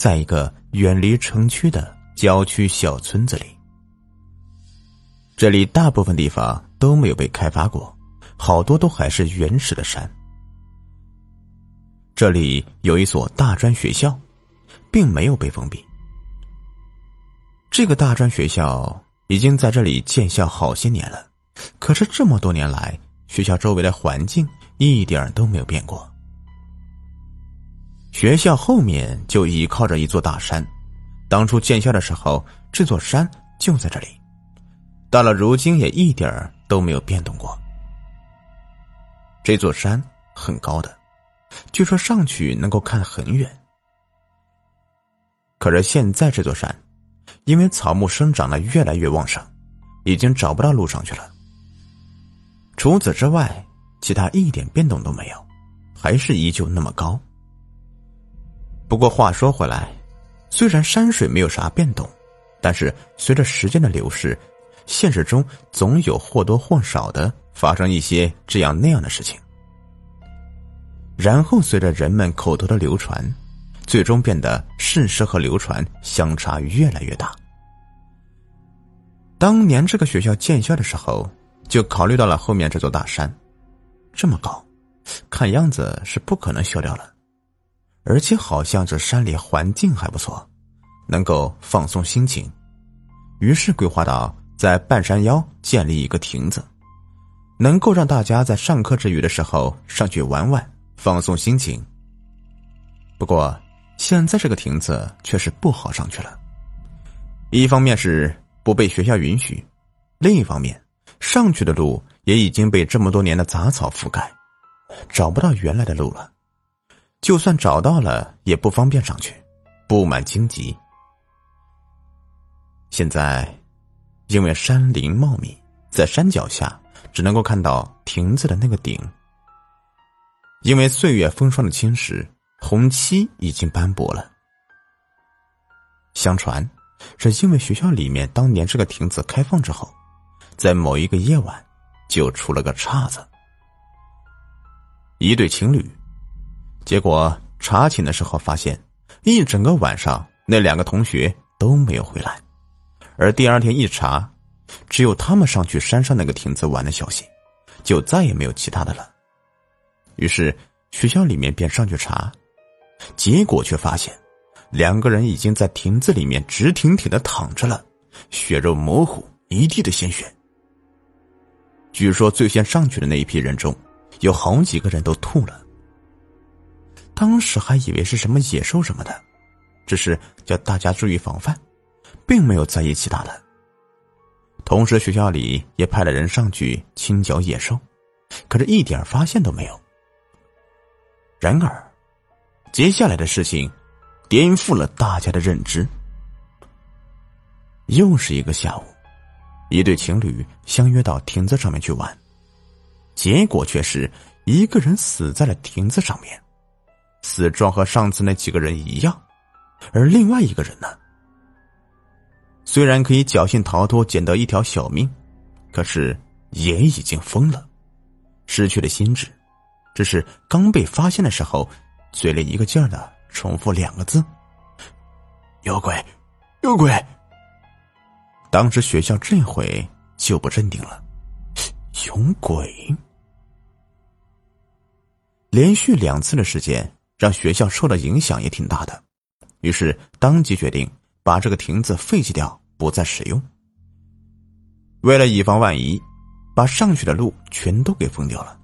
在一个远离城区的郊区小村子里。这里大部分地方都没有被开发过，好多都还是原始的山。这里有一所大专学校，并没有被封闭。这个大专学校已经在这里建校好些年了，可是这么多年来，学校周围的环境一点都没有变过。学校后面就依靠着一座大山，当初建校的时候，这座山就在这里，到了如今也一点都没有变动过。这座山很高的，据说上去能够看很远。可是现在这座山。因为草木生长的越来越旺盛，已经找不到路上去了。除此之外，其他一点变动都没有，还是依旧那么高。不过话说回来，虽然山水没有啥变动，但是随着时间的流逝，现实中总有或多或少的发生一些这样那样的事情，然后随着人们口头的流传。最终变得事实和流传相差越来越大。当年这个学校建校的时候，就考虑到了后面这座大山，这么高，看样子是不可能修掉了，而且好像这山里环境还不错，能够放松心情，于是规划到在半山腰建立一个亭子，能够让大家在上课之余的时候上去玩玩，放松心情。不过。现在这个亭子却是不好上去了，一方面是不被学校允许，另一方面上去的路也已经被这么多年的杂草覆盖，找不到原来的路了。就算找到了，也不方便上去，布满荆棘。现在，因为山林茂密，在山脚下只能够看到亭子的那个顶，因为岁月风霜的侵蚀。红漆已经斑驳了。相传，是因为学校里面当年这个亭子开放之后，在某一个夜晚，就出了个岔子。一对情侣，结果查寝的时候发现，一整个晚上那两个同学都没有回来，而第二天一查，只有他们上去山上那个亭子玩的消息，就再也没有其他的了。于是学校里面便上去查。结果却发现，两个人已经在亭子里面直挺挺的躺着了，血肉模糊，一地的鲜血。据说最先上去的那一批人中，有好几个人都吐了。当时还以为是什么野兽什么的，只是叫大家注意防范，并没有在意其他的。同时，学校里也派了人上去清剿野兽，可是一点发现都没有。然而。接下来的事情，颠覆了大家的认知。又是一个下午，一对情侣相约到亭子上面去玩，结果却是一个人死在了亭子上面，死状和上次那几个人一样，而另外一个人呢，虽然可以侥幸逃脱，捡到一条小命，可是也已经疯了，失去了心智，只是刚被发现的时候。嘴里一个劲儿的重复两个字：“有鬼，有鬼。”当时学校这回就不镇定了，有鬼。连续两次的事件让学校受的影响也挺大的，于是当即决定把这个亭子废弃掉，不再使用。为了以防万一，把上去的路全都给封掉了。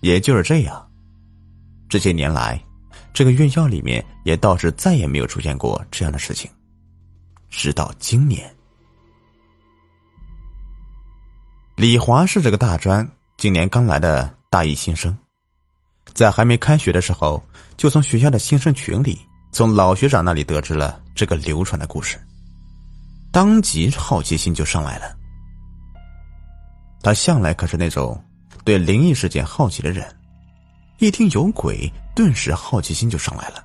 也就是这样。这些年来，这个院校里面也倒是再也没有出现过这样的事情。直到今年，李华是这个大专今年刚来的大一新生，在还没开学的时候，就从学校的新生群里，从老学长那里得知了这个流传的故事，当即好奇心就上来了。他向来可是那种对灵异事件好奇的人。一听有鬼，顿时好奇心就上来了。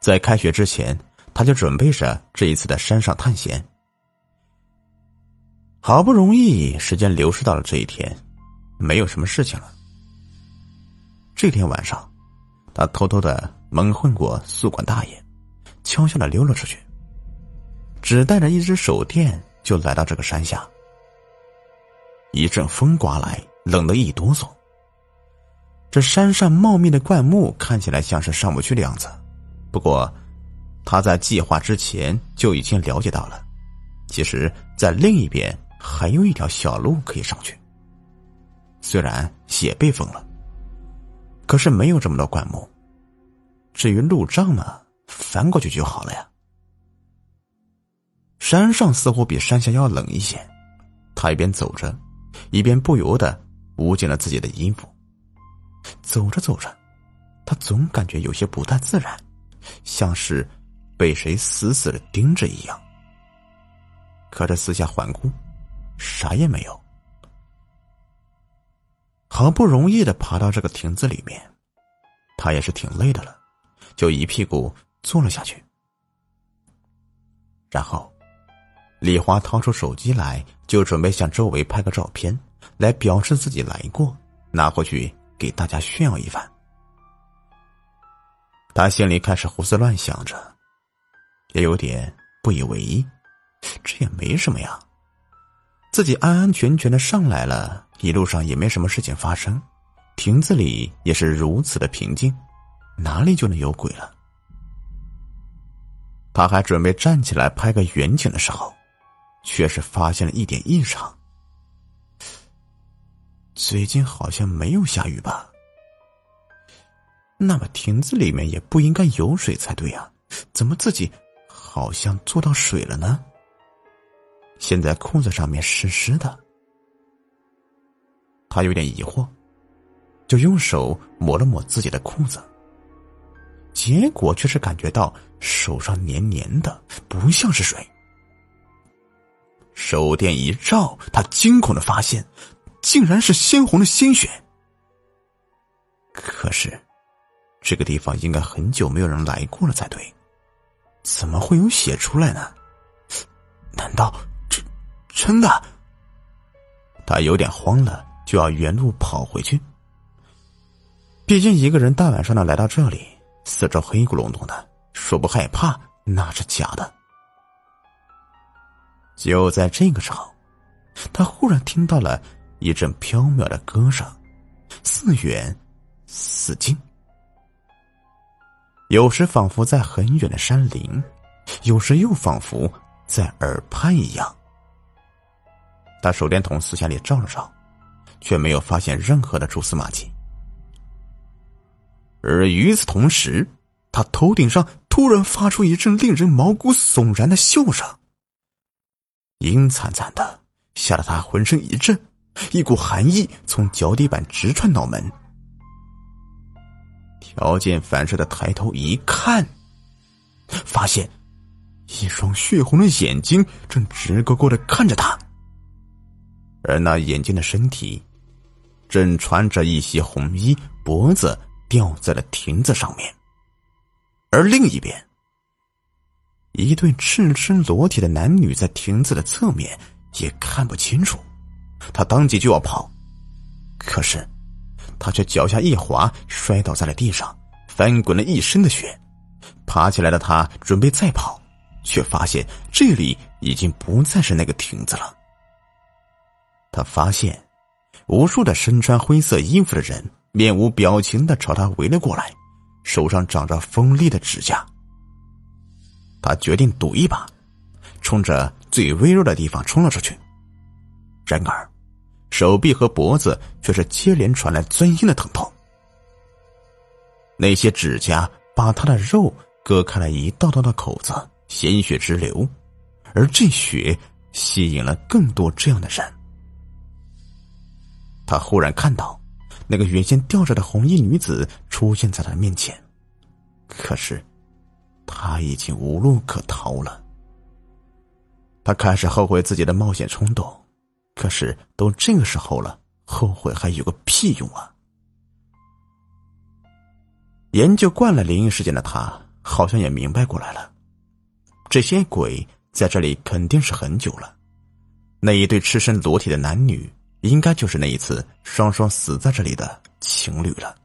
在开学之前，他就准备着这一次的山上探险。好不容易时间流逝到了这一天，没有什么事情了。这天晚上，他偷偷的蒙混过宿管大爷，悄悄的溜了出去，只带着一只手电就来到这个山下。一阵风刮来，冷得一哆嗦。这山上茂密的灌木看起来像是上不去的样子，不过他在计划之前就已经了解到了，其实，在另一边还有一条小路可以上去。虽然也被封了，可是没有这么多灌木。至于路障嘛，翻过去就好了呀。山上似乎比山下要冷一些，他一边走着。一边不由得捂紧了自己的衣服。走着走着，他总感觉有些不太自然，像是被谁死死的盯着一样。可这四下环顾，啥也没有。好不容易的爬到这个亭子里面，他也是挺累的了，就一屁股坐了下去。然后。李华掏出手机来，就准备向周围拍个照片，来表示自己来过，拿回去给大家炫耀一番。他心里开始胡思乱想着，也有点不以为意。这也没什么呀，自己安安全全的上来了，一路上也没什么事情发生，亭子里也是如此的平静，哪里就能有鬼了？他还准备站起来拍个远景的时候。却是发现了一点异常。最近好像没有下雨吧？那么亭子里面也不应该有水才对呀，怎么自己好像坐到水了呢？现在裤子上面湿湿的，他有点疑惑，就用手抹了抹自己的裤子，结果却是感觉到手上黏黏的，不像是水。手电一照，他惊恐的发现，竟然是鲜红的鲜血。可是，这个地方应该很久没有人来过了才对，怎么会有血出来呢？难道真的？他有点慌了，就要原路跑回去。毕竟一个人大晚上的来到这里，四周黑咕隆咚的，说不害怕那是假的。就在这个时候，他忽然听到了一阵飘渺的歌声，似远似近，有时仿佛在很远的山林，有时又仿佛在耳畔一样。他手电筒四下里照了照，却没有发现任何的蛛丝马迹。而与此同时，他头顶上突然发出一阵令人毛骨悚然的笑声。阴惨惨的，吓得他浑身一震，一股寒意从脚底板直窜脑门。条件反射的抬头一看，发现一双血红的眼睛正直勾勾的看着他，而那眼睛的身体正穿着一袭红衣，脖子吊在了亭子上面，而另一边。一对赤身裸体的男女在亭子的侧面也看不清楚，他当即就要跑，可是他却脚下一滑，摔倒在了地上，翻滚了一身的血。爬起来的他准备再跑，却发现这里已经不再是那个亭子了。他发现无数的身穿灰色衣服的人面无表情的朝他围了过来，手上长着锋利的指甲。他决定赌一把，冲着最微弱的地方冲了出去。然而，手臂和脖子却是接连传来钻心的疼痛。那些指甲把他的肉割开了一道道的口子，鲜血直流，而这血吸引了更多这样的人。他忽然看到，那个原先吊着的红衣女子出现在他面前，可是。他已经无路可逃了。他开始后悔自己的冒险冲动，可是都这个时候了，后悔还有个屁用啊！研究惯了灵异事件的他，好像也明白过来了，这些鬼在这里肯定是很久了。那一对赤身裸体的男女，应该就是那一次双双死在这里的情侣了。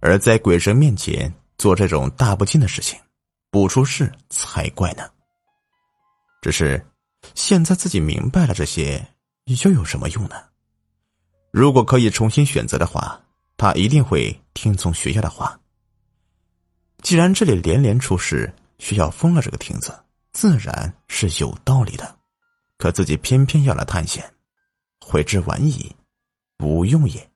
而在鬼神面前做这种大不敬的事情，不出事才怪呢。只是现在自己明白了这些，又有什么用呢？如果可以重新选择的话，他一定会听从学校的话。既然这里连连出事，学校封了这个亭子，自然是有道理的。可自己偏偏要来探险，悔之晚矣，无用也。